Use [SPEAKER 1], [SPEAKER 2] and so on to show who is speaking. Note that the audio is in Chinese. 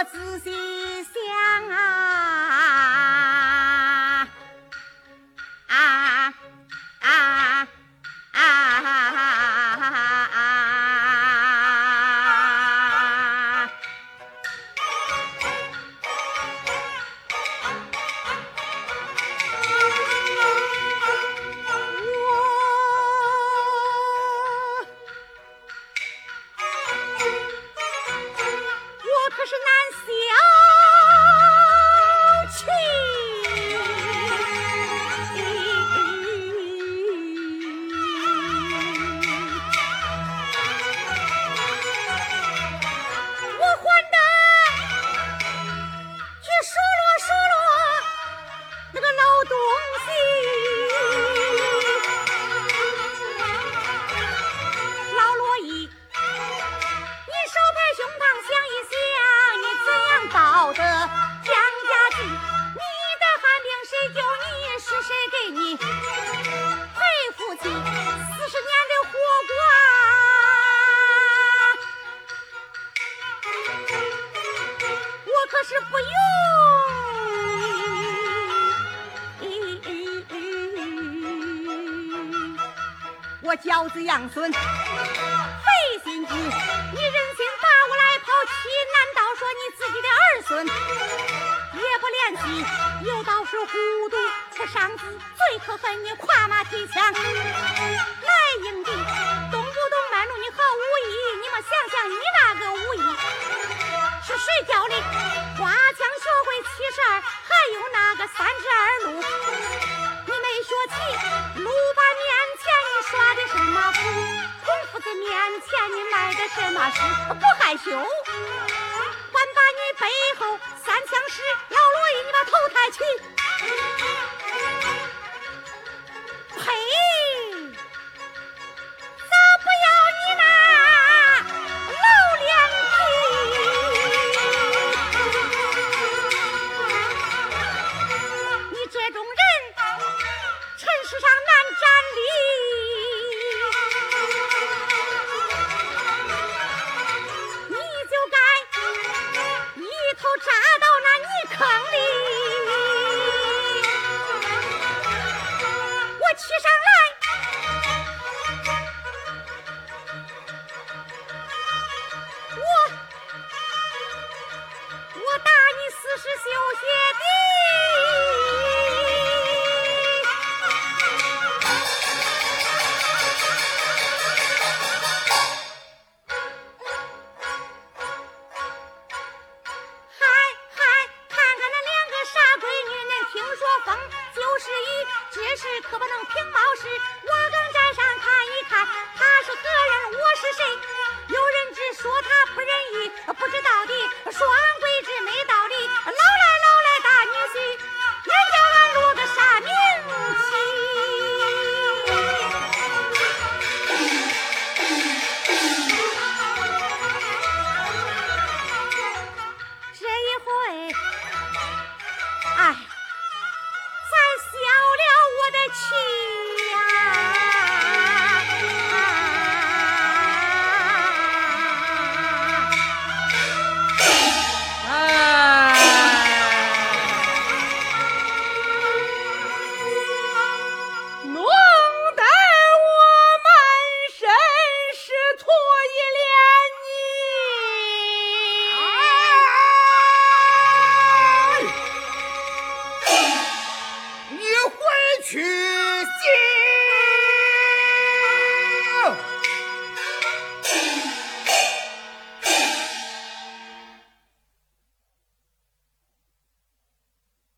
[SPEAKER 1] 我的信不用。我教子养孙，费心机，你忍心把我来抛弃，难道说你自己的儿孙？也不怜惜？有道是糊涂吃伤子，最可恨你跨马提枪。来迎敌，东不动卖你好武艺，你们想想你那个武艺。是谁教的？个三十二路，你没学起，路把面前你耍的什么福？孔夫子面前你卖的什么诗？不害羞，管把你背后三枪使，老罗衣你把头抬起。是玉，绝世可不能凭貌识。我刚站上看一看，他是何人？我是谁？